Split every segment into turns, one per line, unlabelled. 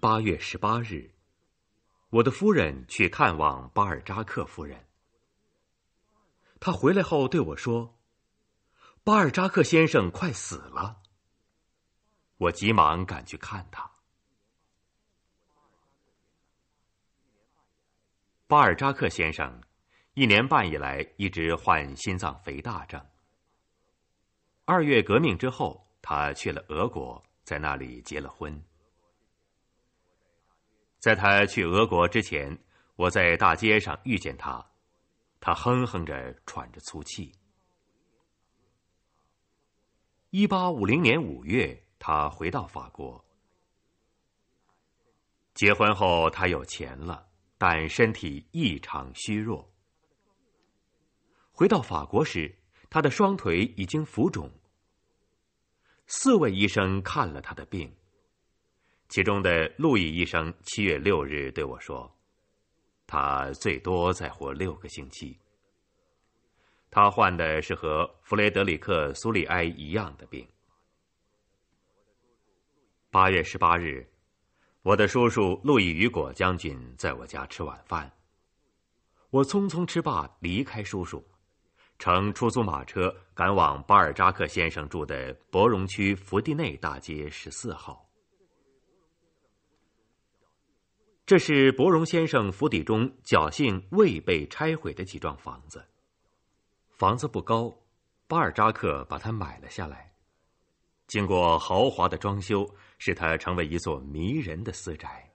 八月十八日，我的夫人去看望巴尔扎克夫人。她回来后对我说：“巴尔扎克先生快死了。”我急忙赶去看他。巴尔扎克先生一年半以来一直患心脏肥大症。二月革命之后，他去了俄国，在那里结了婚。在他去俄国之前，我在大街上遇见他，他哼哼着，喘着粗气。一八五零年五月，他回到法国。结婚后，他有钱了，但身体异常虚弱。回到法国时，他的双腿已经浮肿。四位医生看了他的病。其中的路易医生七月六日对我说：“他最多再活六个星期。他患的是和弗雷德里克·苏利埃一样的病。”八月十八日，我的叔叔路易雨果将军在我家吃晚饭。我匆匆吃罢，离开叔叔，乘出租马车赶往巴尔扎克先生住的博荣区福地内大街十四号。这是博荣先生府邸中侥幸未被拆毁的几幢房子。房子不高，巴尔扎克把它买了下来。经过豪华的装修，使它成为一座迷人的私宅。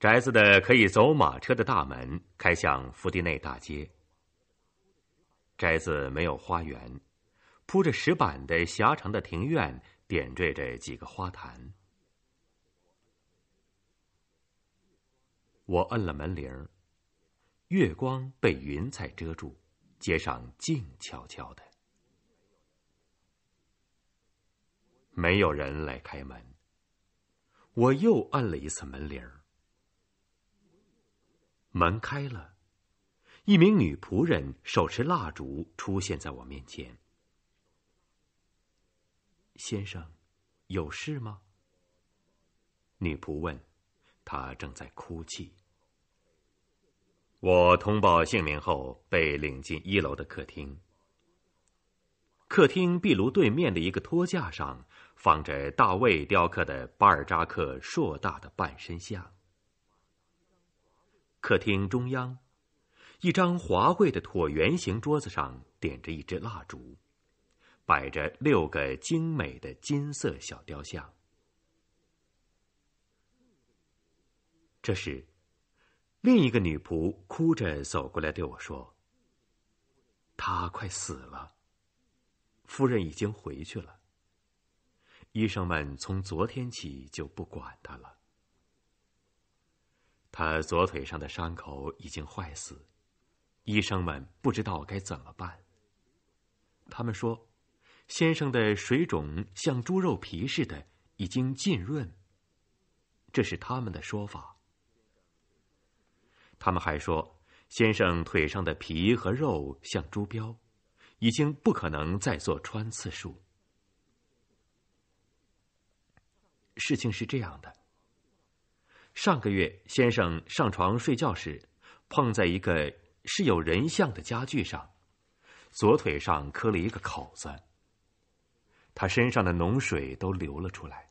宅子的可以走马车的大门开向福地内大街。宅子没有花园，铺着石板的狭长的庭院点缀着几个花坛。我摁了门铃，月光被云彩遮住，街上静悄悄的，没有人来开门。我又按了一次门铃，门开了，一名女仆人手持蜡烛出现在我面前。先生，有事吗？女仆问。他正在哭泣。我通报姓名后，被领进一楼的客厅。客厅壁炉对面的一个托架上，放着大卫雕刻的巴尔扎克硕大的半身像。客厅中央，一张华贵的椭圆形桌子上点着一支蜡烛，摆着六个精美的金色小雕像。这是，另一个女仆哭着走过来对我说：“他快死了，夫人已经回去了。医生们从昨天起就不管他了。他左腿上的伤口已经坏死，医生们不知道该怎么办。他们说，先生的水肿像猪肉皮似的，已经浸润。这是他们的说法。”他们还说，先生腿上的皮和肉像猪膘，已经不可能再做穿刺术。事情是这样的：上个月，先生上床睡觉时，碰在一个是有人像的家具上，左腿上磕了一个口子。他身上的脓水都流了出来。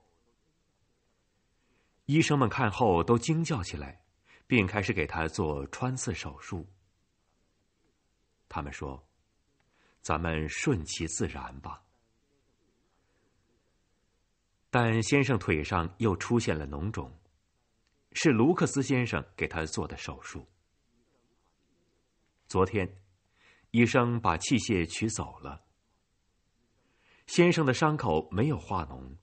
医生们看后都惊叫起来。并开始给他做穿刺手术。他们说：“咱们顺其自然吧。”但先生腿上又出现了脓肿，是卢克斯先生给他做的手术。昨天，医生把器械取走了。先生的伤口没有化脓，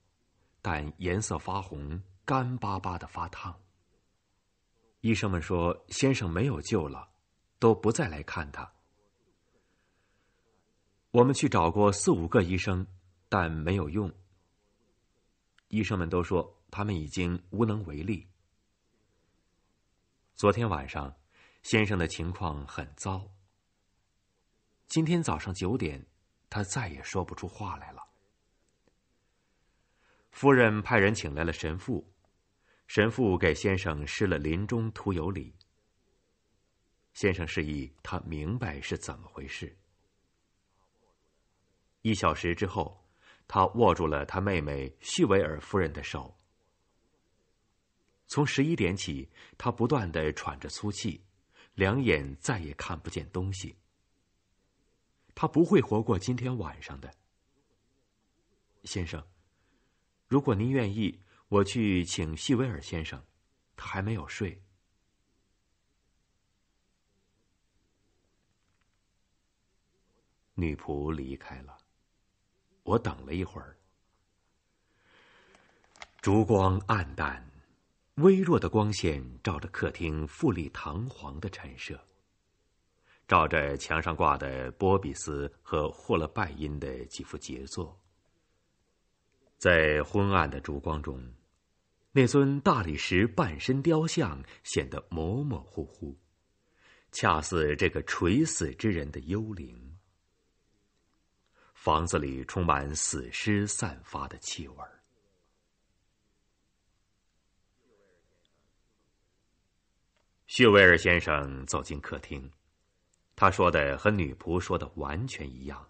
但颜色发红，干巴巴的发烫。医生们说：“先生没有救了，都不再来看他。”我们去找过四五个医生，但没有用。医生们都说他们已经无能为力。昨天晚上，先生的情况很糟。今天早上九点，他再也说不出话来了。夫人派人请来了神父，神父给先生施了临终徒有礼。先生示意他明白是怎么回事。一小时之后，他握住了他妹妹叙维尔夫人的手。从十一点起，他不断的喘着粗气，两眼再也看不见东西。他不会活过今天晚上的，先生。如果您愿意，我去请希维尔先生，他还没有睡。女仆离开了，我等了一会儿，烛光暗淡，微弱的光线照着客厅富丽堂皇的陈设，照着墙上挂的波比斯和霍勒拜因的几幅杰作，在昏暗的烛光中，那尊大理石半身雕像显得模模糊糊，恰似这个垂死之人的幽灵。房子里充满死尸散发的气味儿。谢维尔先生走进客厅，他说的和女仆说的完全一样。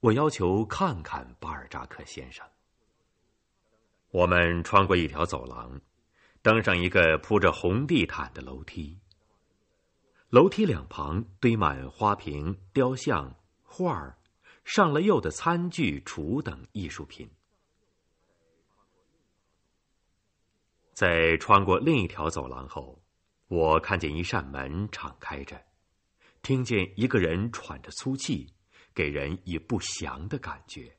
我要求看看巴尔扎克先生。我们穿过一条走廊，登上一个铺着红地毯的楼梯。楼梯两旁堆满花瓶、雕像、画儿。上了釉的餐具、橱等艺术品。在穿过另一条走廊后，我看见一扇门敞开着，听见一个人喘着粗气，给人以不祥的感觉。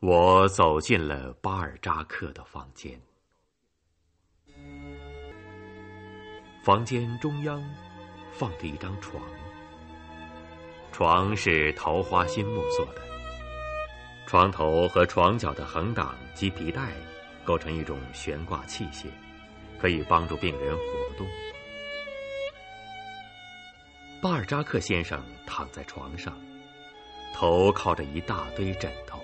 我走进了巴尔扎克的房间，房间中央放着一张床。床是桃花心木做的，床头和床脚的横档及皮带构成一种悬挂器械，可以帮助病人活动。巴尔扎克先生躺在床上，头靠着一大堆枕头，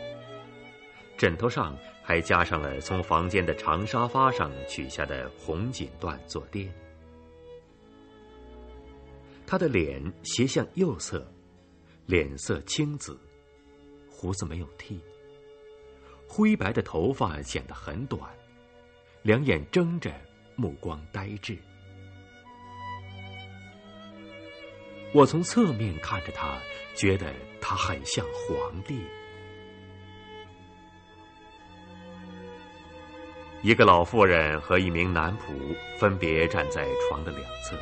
枕头上还加上了从房间的长沙发上取下的红锦缎坐垫。他的脸斜向右侧。脸色青紫，胡子没有剃，灰白的头发显得很短，两眼睁着，目光呆滞。我从侧面看着他，觉得他很像皇帝。一个老妇人和一名男仆分别站在床的两侧。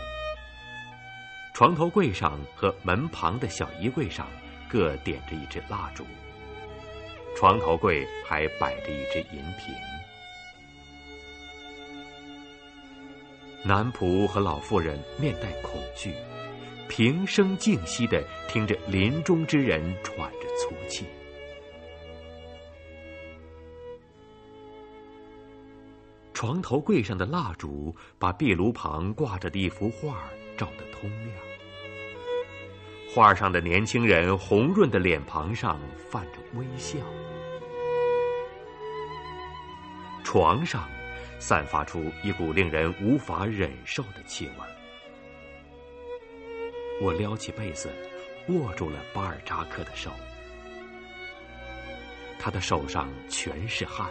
床头柜上和门旁的小衣柜上各点着一支蜡烛。床头柜还摆着一只银瓶。男仆和老妇人面带恐惧，平声静息的听着临终之人喘着粗气。床头柜上的蜡烛把壁炉旁挂着的一幅画照得通亮。画上的年轻人红润的脸庞上泛着微笑，床上散发出一股令人无法忍受的气味。我撩起被子，握住了巴尔扎克的手，他的手上全是汗，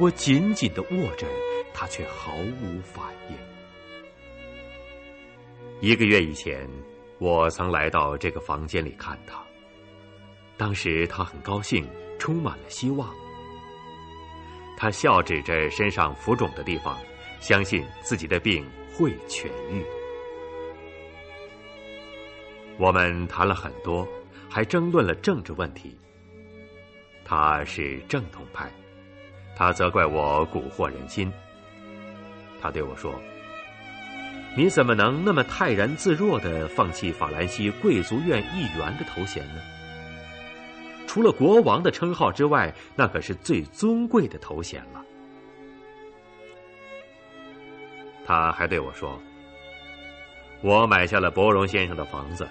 我紧紧的握着，他却毫无反应。一个月以前。我曾来到这个房间里看他，当时他很高兴，充满了希望。他笑指着身上浮肿的地方，相信自己的病会痊愈。我们谈了很多，还争论了政治问题。他是正统派，他责怪我蛊惑人心。他对我说。你怎么能那么泰然自若的放弃法兰西贵族院议员的头衔呢？除了国王的称号之外，那可是最尊贵的头衔了。他还对我说：“我买下了博荣先生的房子，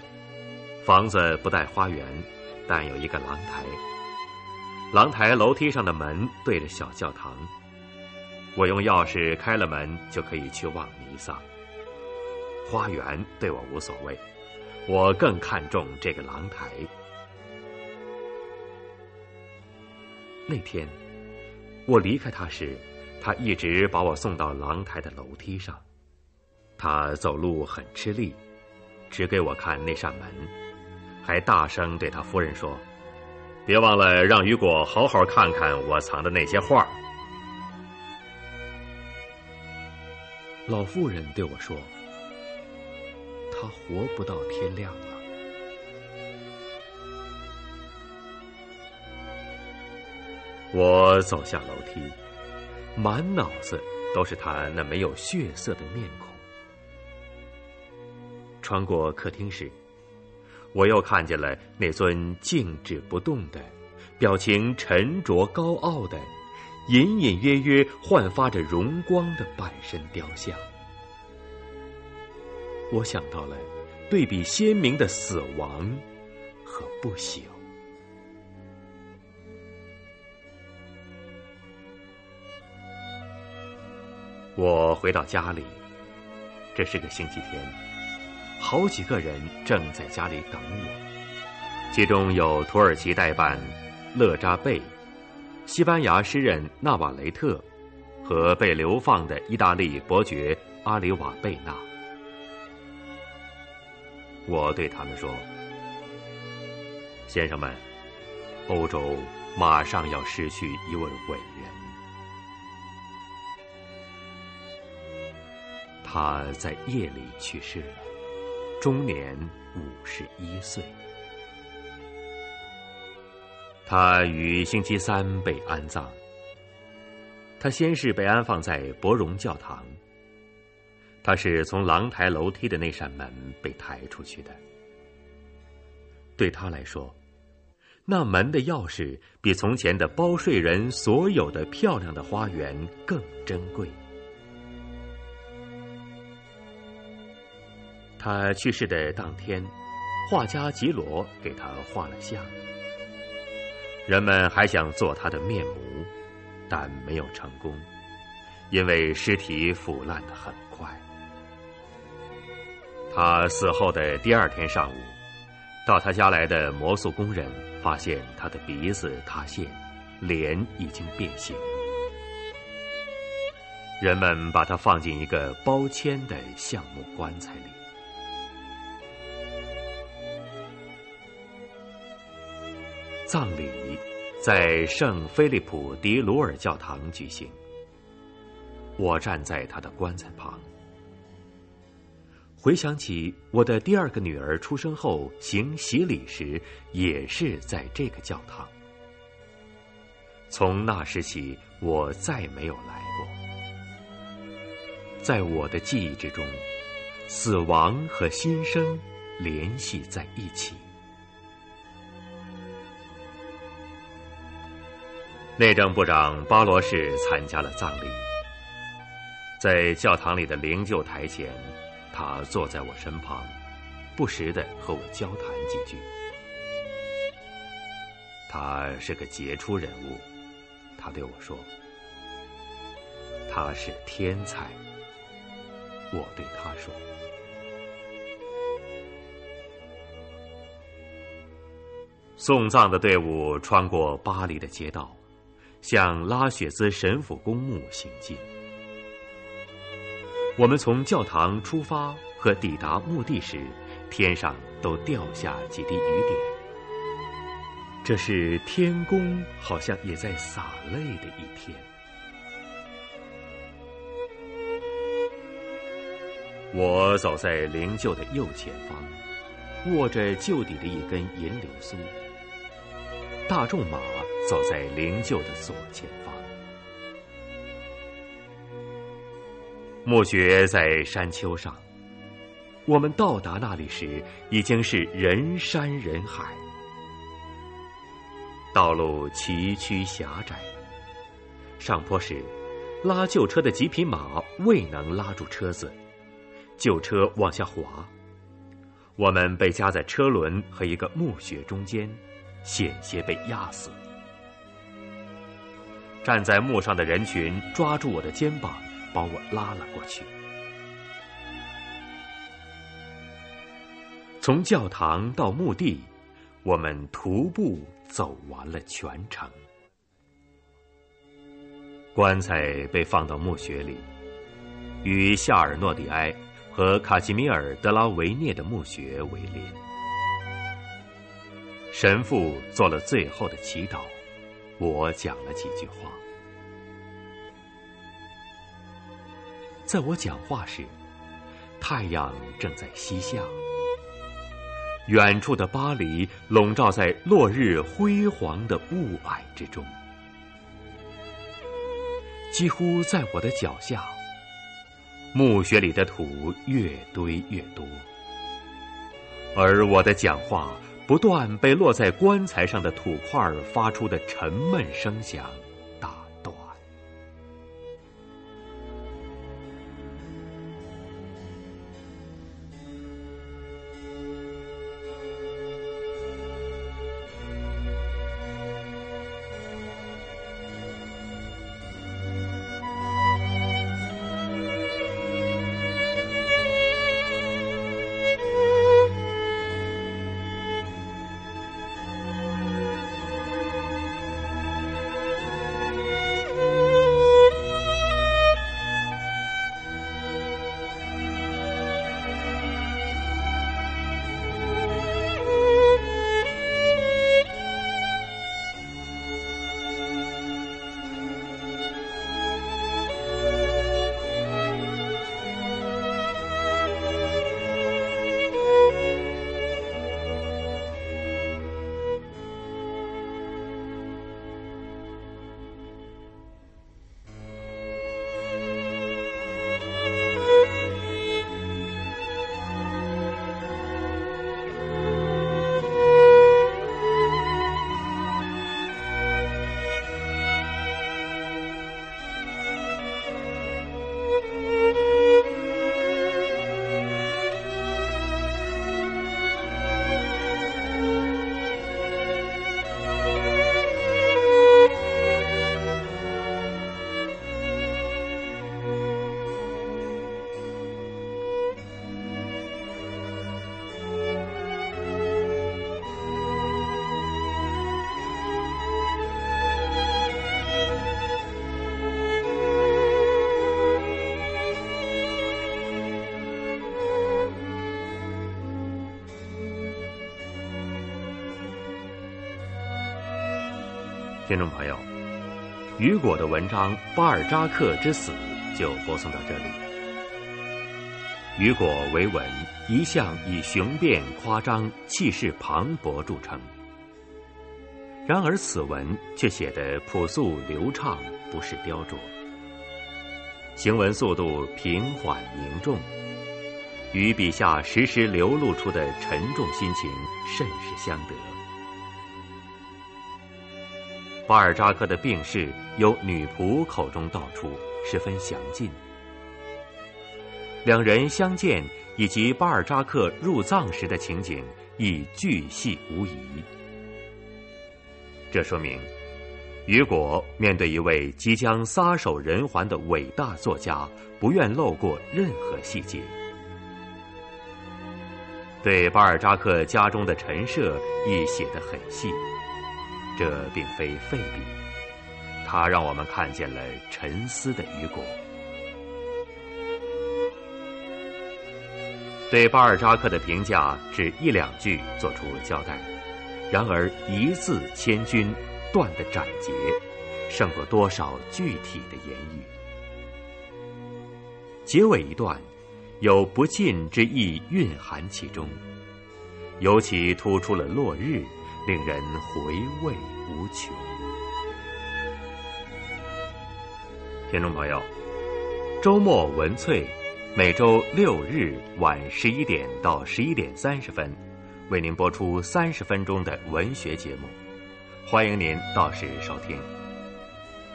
房子不带花园，但有一个廊台。廊台楼梯上的门对着小教堂，我用钥匙开了门，就可以去望弥撒。花园对我无所谓，我更看重这个廊台。那天我离开他时，他一直把我送到廊台的楼梯上。他走路很吃力，只给我看那扇门，还大声对他夫人说。别忘了让雨果好好看看我藏的那些画。老妇人对我说：“他活不到天亮了。”我走下楼梯，满脑子都是他那没有血色的面孔。穿过客厅时。我又看见了那尊静止不动的、表情沉着高傲的、隐隐约约焕发着荣光的半身雕像。我想到了对比鲜明的死亡和不朽。我回到家里，这是个星期天。好几个人正在家里等我，其中有土耳其代办勒扎贝、西班牙诗人纳瓦雷特和被流放的意大利伯爵阿里瓦贝纳。我对他们说：“先生们，欧洲马上要失去一位伟人，他在夜里去世了。”终年五十一岁，他于星期三被安葬。他先是被安放在博荣教堂。他是从廊台楼梯的那扇门被抬出去的。对他来说，那门的钥匙比从前的包税人所有的漂亮的花园更珍贵。他去世的当天，画家吉罗给他画了像。人们还想做他的面目，但没有成功，因为尸体腐烂的很快。他死后的第二天上午，到他家来的魔术工人发现他的鼻子塌陷，脸已经变形。人们把他放进一个包铅的橡木棺材里。葬礼在圣菲利普迪鲁尔教堂举行。我站在他的棺材旁，回想起我的第二个女儿出生后行洗礼时，也是在这个教堂。从那时起，我再没有来过。在我的记忆之中，死亡和新生联系在一起。内政部长巴罗士参加了葬礼，在教堂里的灵柩台前，他坐在我身旁，不时的和我交谈几句。他是个杰出人物，他对我说：“他是天才。”我对他说：“送葬的队伍穿过巴黎的街道。”向拉雪兹神府公墓行进。我们从教堂出发和抵达墓地时，天上都掉下几滴雨点。这是天公好像也在洒泪的一天。我走在灵柩的右前方，握着旧底的一根银柳苏。大众马。走在灵柩的左前方，墓穴在山丘上。我们到达那里时，已经是人山人海，道路崎岖狭窄。上坡时，拉旧车的几匹马未能拉住车子，旧车往下滑。我们被夹在车轮和一个墓穴中间。险些被压死。站在墓上的人群抓住我的肩膀，把我拉了过去。从教堂到墓地，我们徒步走完了全程。棺材被放到墓穴里，与夏尔诺蒂埃和卡西米尔·德拉维涅的墓穴为邻。神父做了最后的祈祷，我讲了几句话。在我讲话时，太阳正在西下，远处的巴黎笼罩在落日辉煌的雾霭之中。几乎在我的脚下，墓穴里的土越堆越多，而我的讲话不断被落在棺材上的土块发出的沉闷声响。听众朋友，雨果的文章《巴尔扎克之死》就播送到这里。雨果为文一向以雄辩夸张、气势磅礴著称，然而此文却写得朴素流畅，不失雕琢。行文速度平缓凝重，与笔下时时流露出的沉重心情甚是相得。巴尔扎克的病逝由女仆口中道出，十分详尽。两人相见以及巴尔扎克入葬时的情景亦巨细无遗。这说明，雨果面对一位即将撒手人寰的伟大作家，不愿漏过任何细节。对巴尔扎克家中的陈设亦写得很细。这并非废笔，它让我们看见了沉思的雨果。对巴尔扎克的评价只一两句做出交代，然而一字千钧，断的斩截，胜过多少具体的言语。结尾一段，有不尽之意蕴含其中，尤其突出了落日。令人回味无穷。听众朋友，周末文萃每周六日晚十一点到十一点三十分，为您播出三十分钟的文学节目，欢迎您到时收听。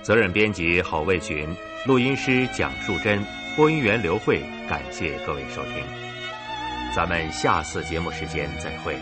责任编辑郝卫群，录音师蒋树珍，播音员刘慧，感谢各位收听。咱们下次节目时间再会。